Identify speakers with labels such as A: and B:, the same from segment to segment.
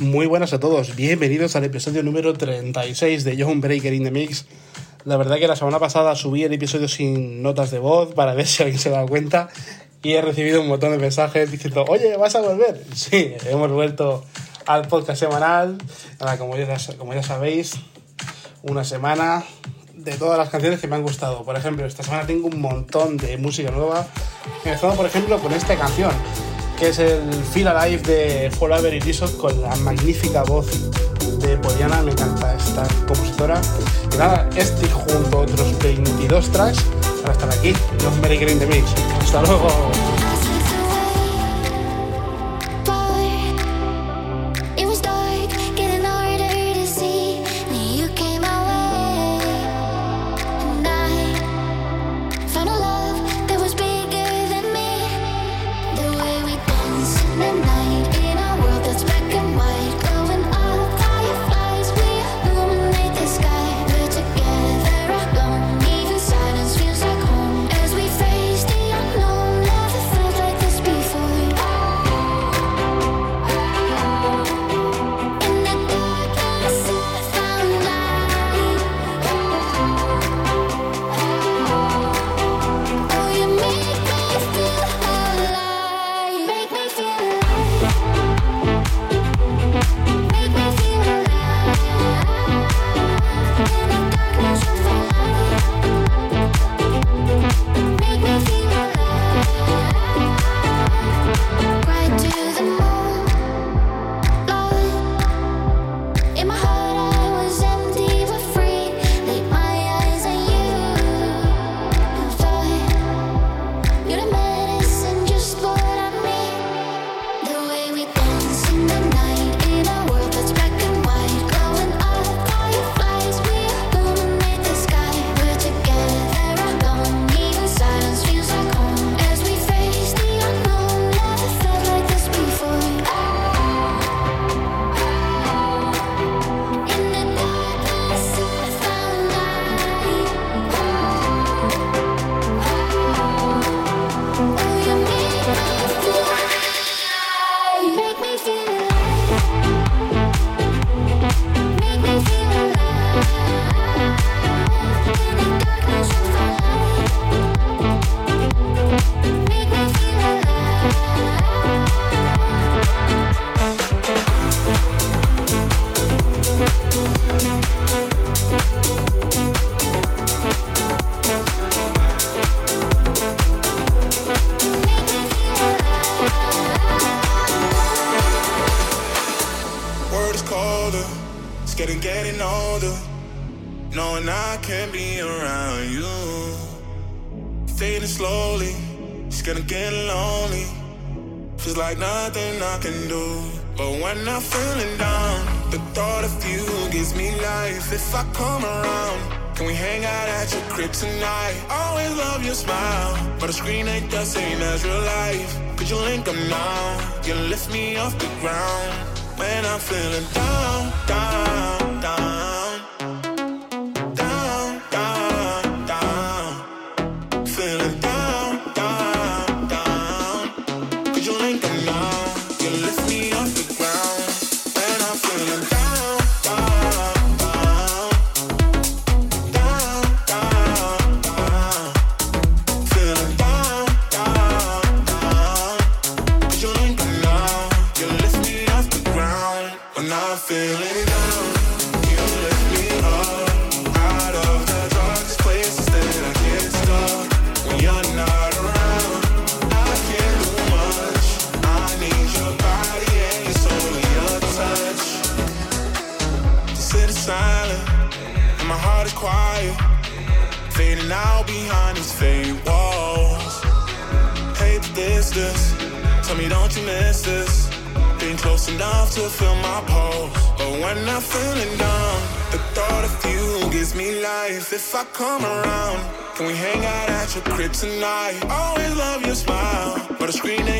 A: Muy buenas a todos, bienvenidos al episodio número 36 de John Breaker in the Mix. La verdad que la semana pasada subí el episodio sin notas de voz para ver si alguien se da cuenta y he recibido un montón de mensajes diciendo, oye, ¿vas a volver? Sí, hemos vuelto al podcast semanal, como ya, como ya sabéis, una semana de todas las canciones que me han gustado. Por ejemplo, esta semana tengo un montón de música nueva, empezando por ejemplo con esta canción que es el Feel Alive de Forever Illusion con la magnífica voz de Poliana, me encanta esta compositora. Y nada, este junto a otros 22 tracks para estar aquí, los Mary Green The Mix. Hasta luego.
B: You lift me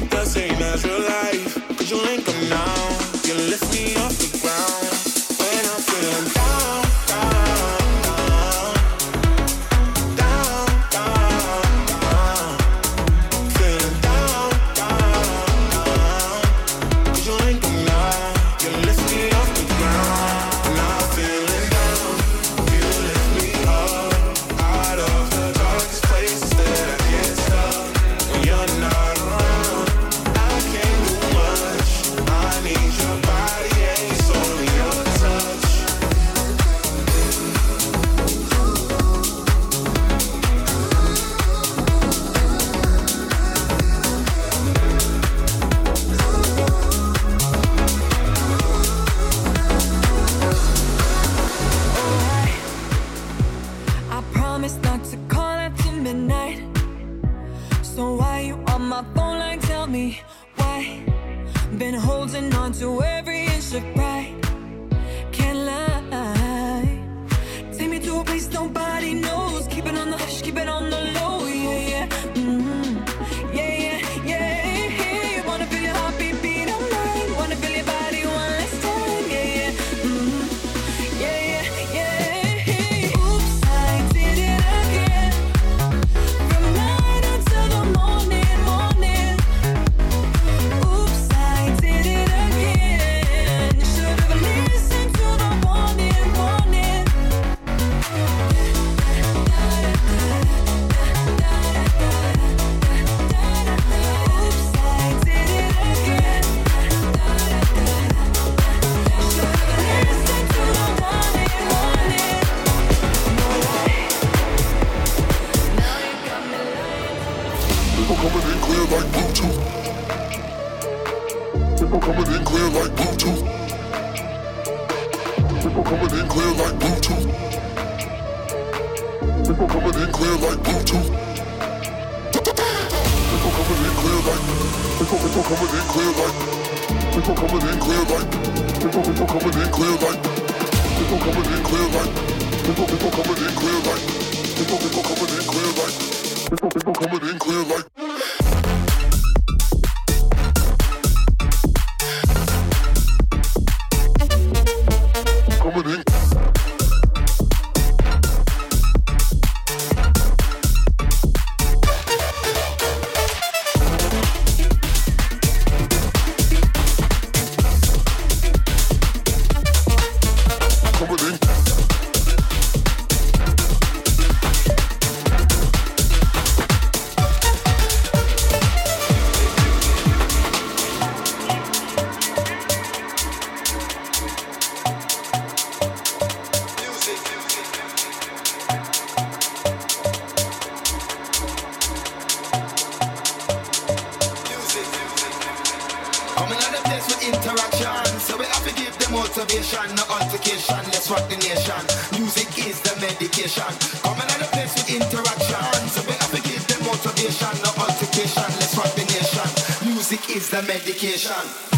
C: interaction. So we have to give them motivation, no altercation. Let's rock the nation. Music is the medication. Coming at the place with interaction. So we have to give them motivation, no altercation. Let's rock the nation. Music is the medication.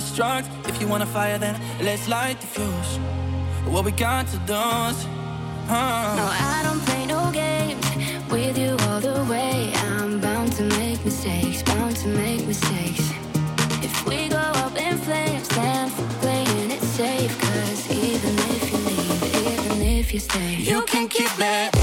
D: self-destruct If you wanna fire then let's light the fuse. What we got to do is uh.
E: No, I don't play no games With you all the way. I'm bound to make mistakes Bound to make mistakes. If we go up in flames Then playing it safe. Cause even if you leave Even if you stay
D: You can keep that.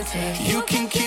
D: You can.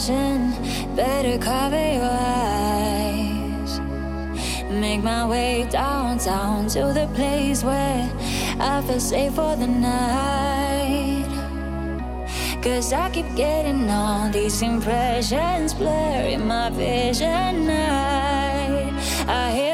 E: passion. Better cover your eyes. Make my way downtown to the place where I feel safe for the night. Cause I keep getting all these impressions, blurring my vision. I, I hear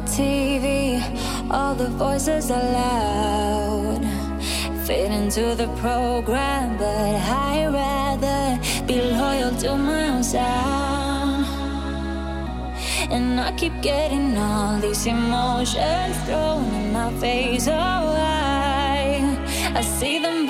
E: TV, all the voices are loud. Fit into the program, but I'd rather be loyal to my own sound. And I keep getting all these emotions thrown in my face. Oh, I, I see them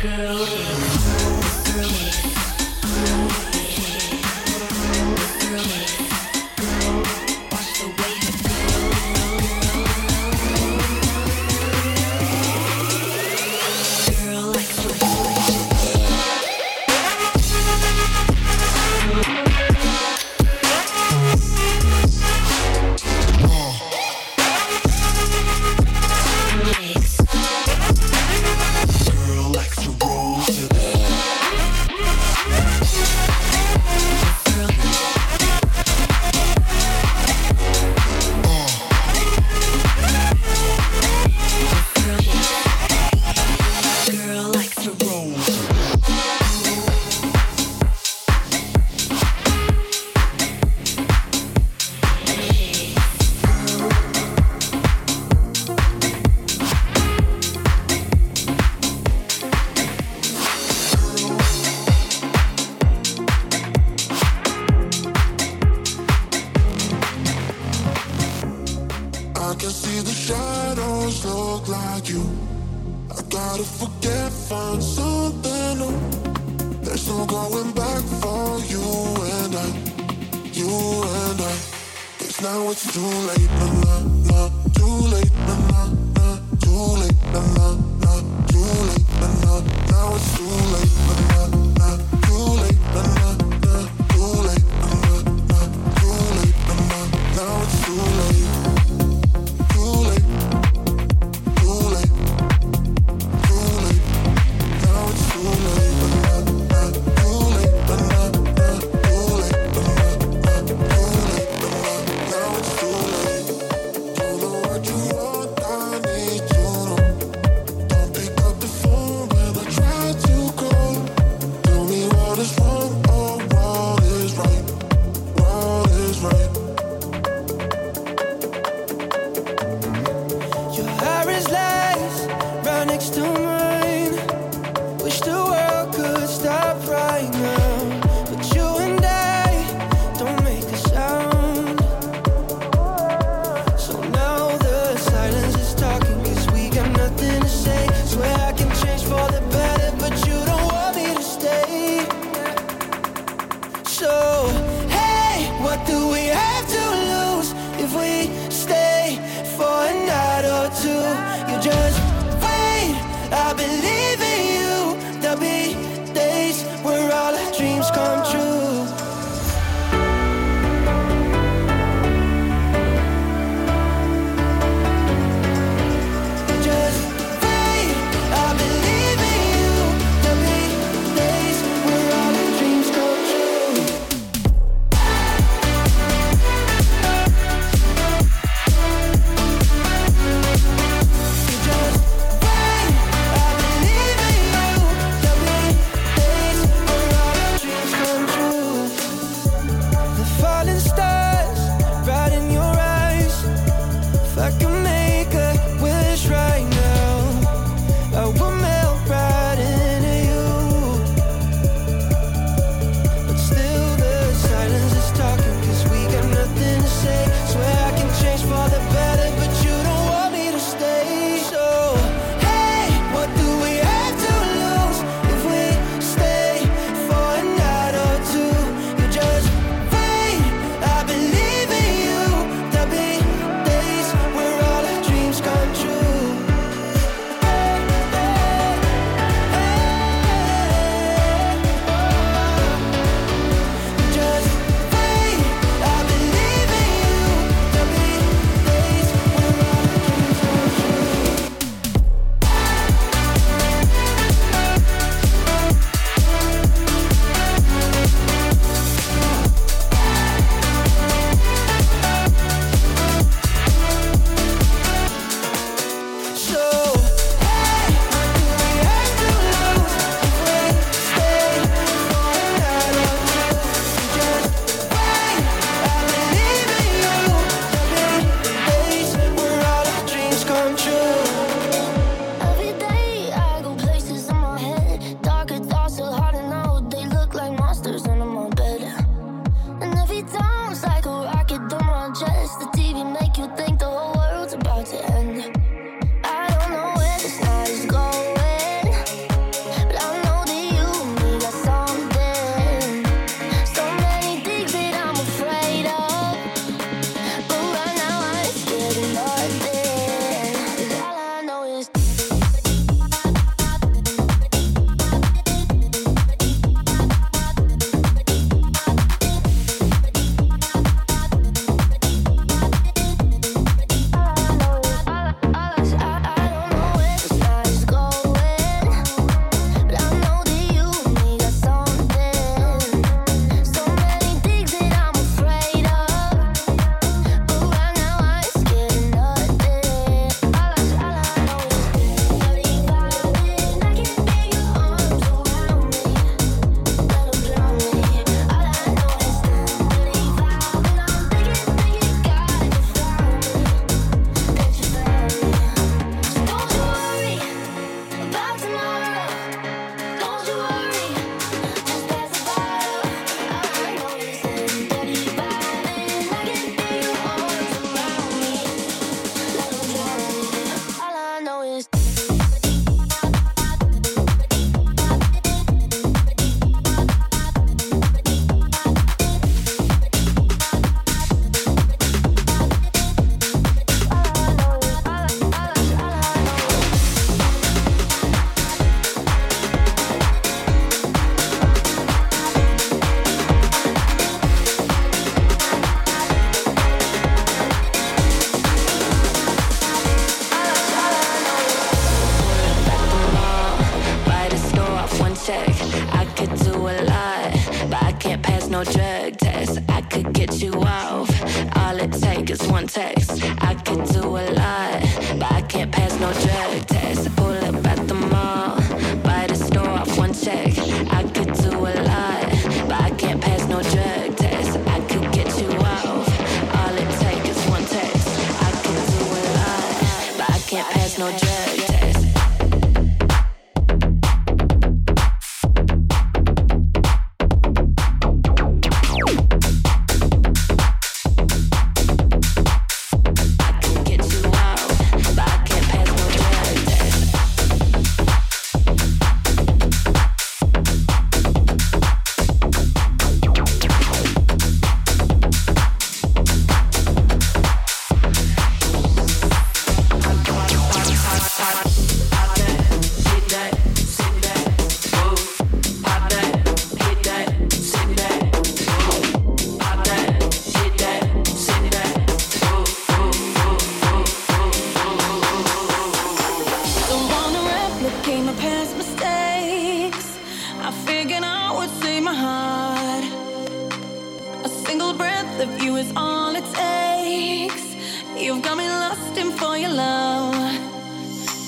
F: girl.
G: no going back for you and I, you and I. Cause now it's too late, na na na, Too late, na na na, Too late, na na na, Too late, na na. Now it's too late,
E: na na.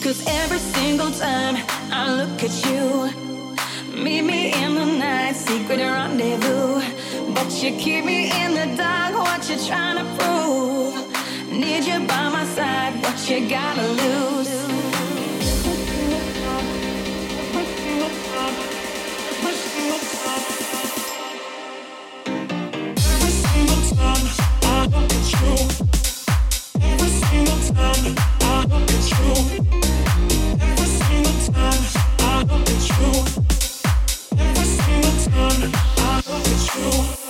E: Cause every single time I look at you, meet me in the night, secret rendezvous. But you keep me in the dark, what you trying to prove? Need you by my side, what you gotta lose? Of the truth, every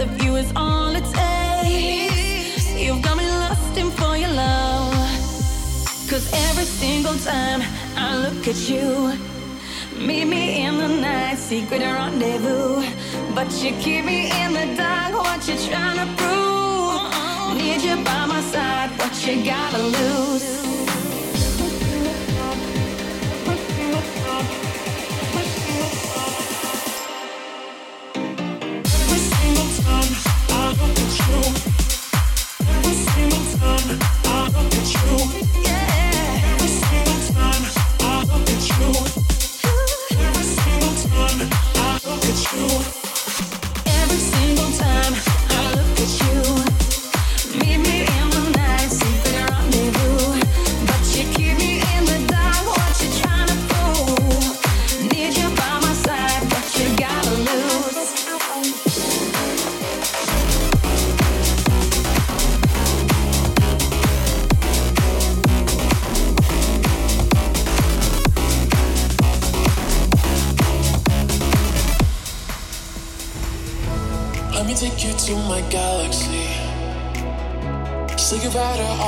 E: of you is all it takes. You've got me lost in for your love. Cause every single time I look at you, meet me in the night, secret rendezvous. But you keep me in the dark, what you trying to prove? Need you by my side, what you gotta lose?
B: yeah.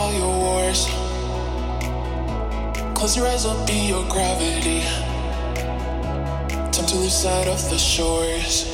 B: All your wars. Close your eyes, I'll be your gravity. Time to lose sight of the shores.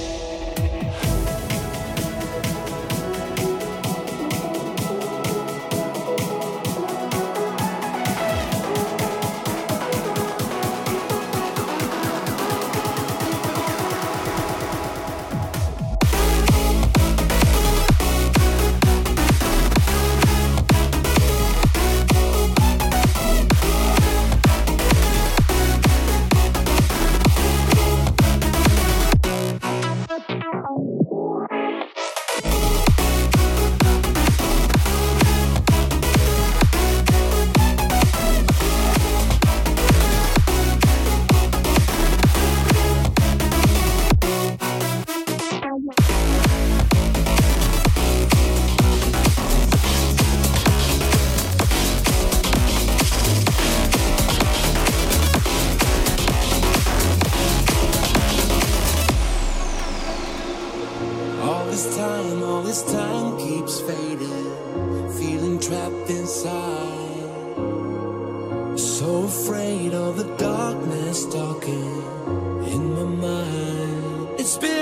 H: Stalking in my mind. It's been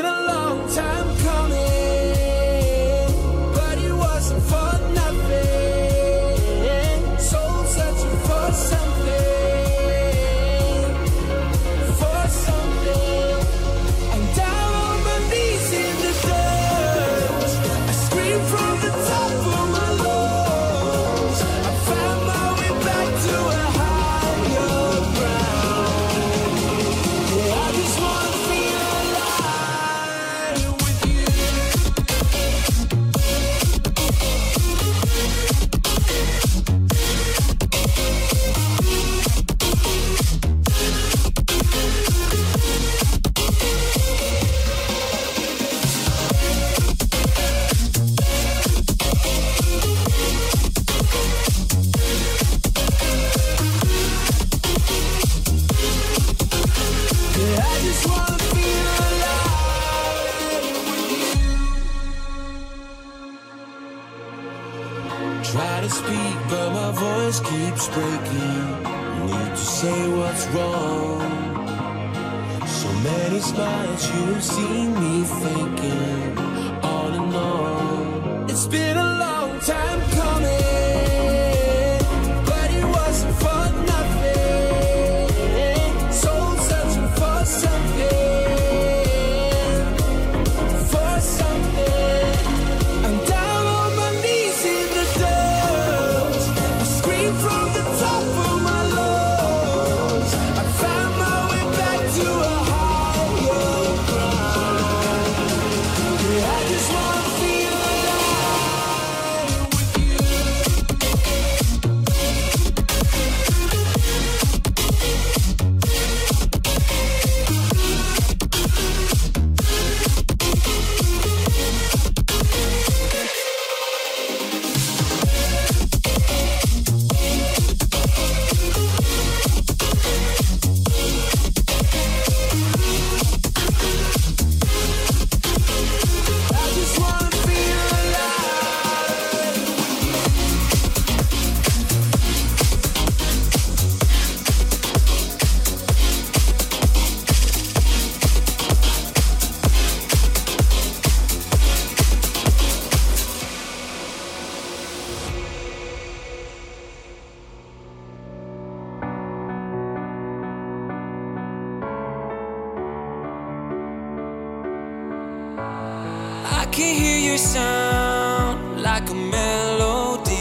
D: can hear your sound like a melody.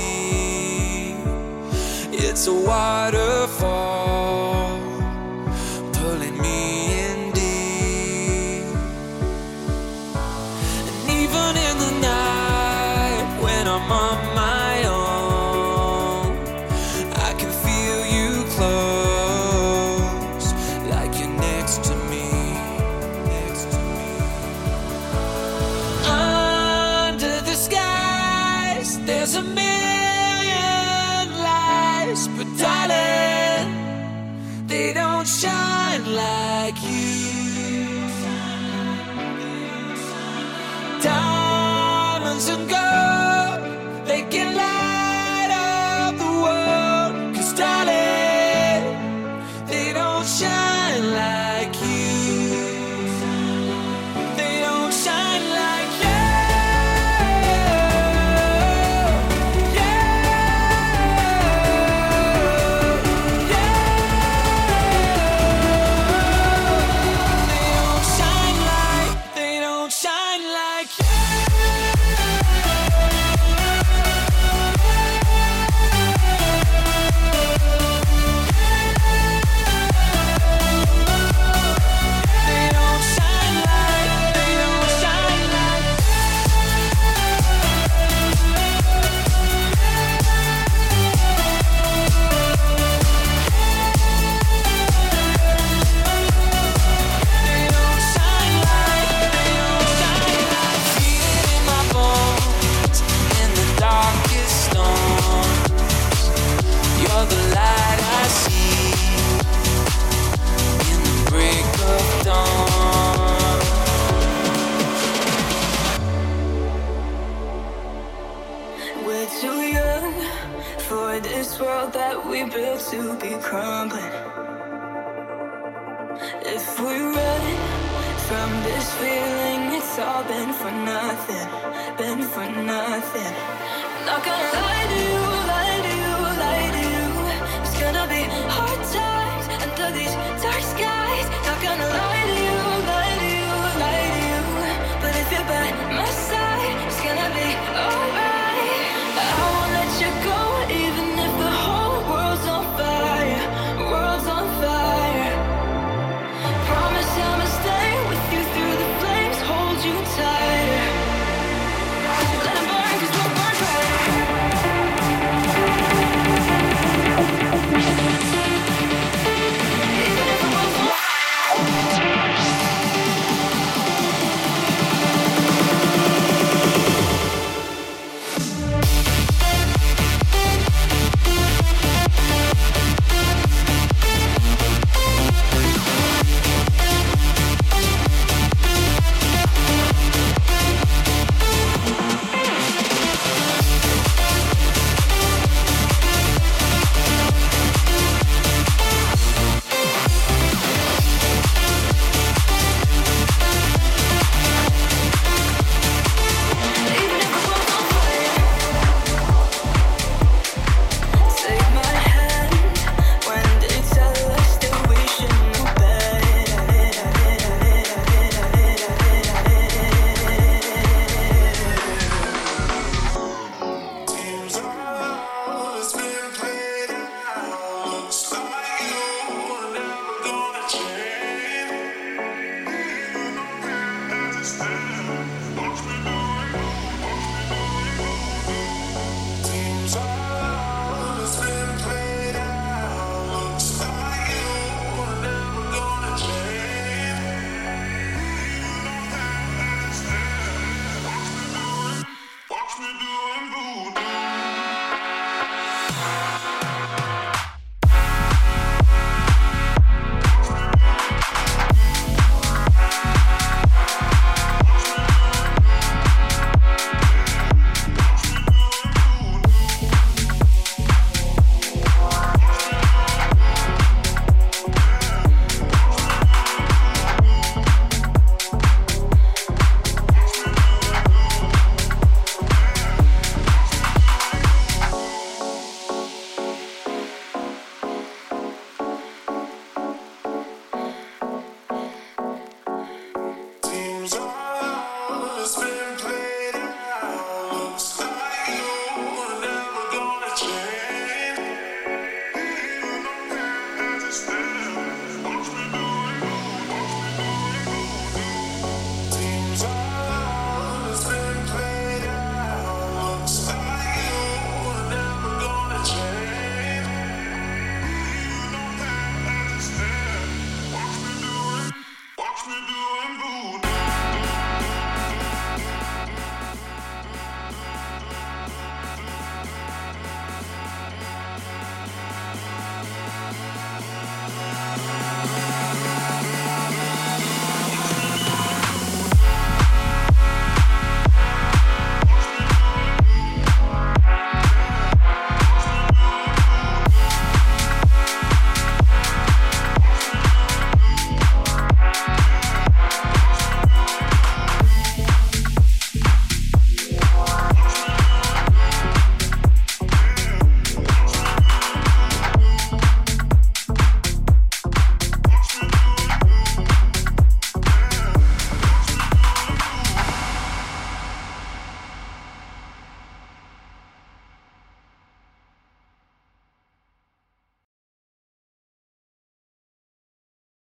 D: It's a
E: water.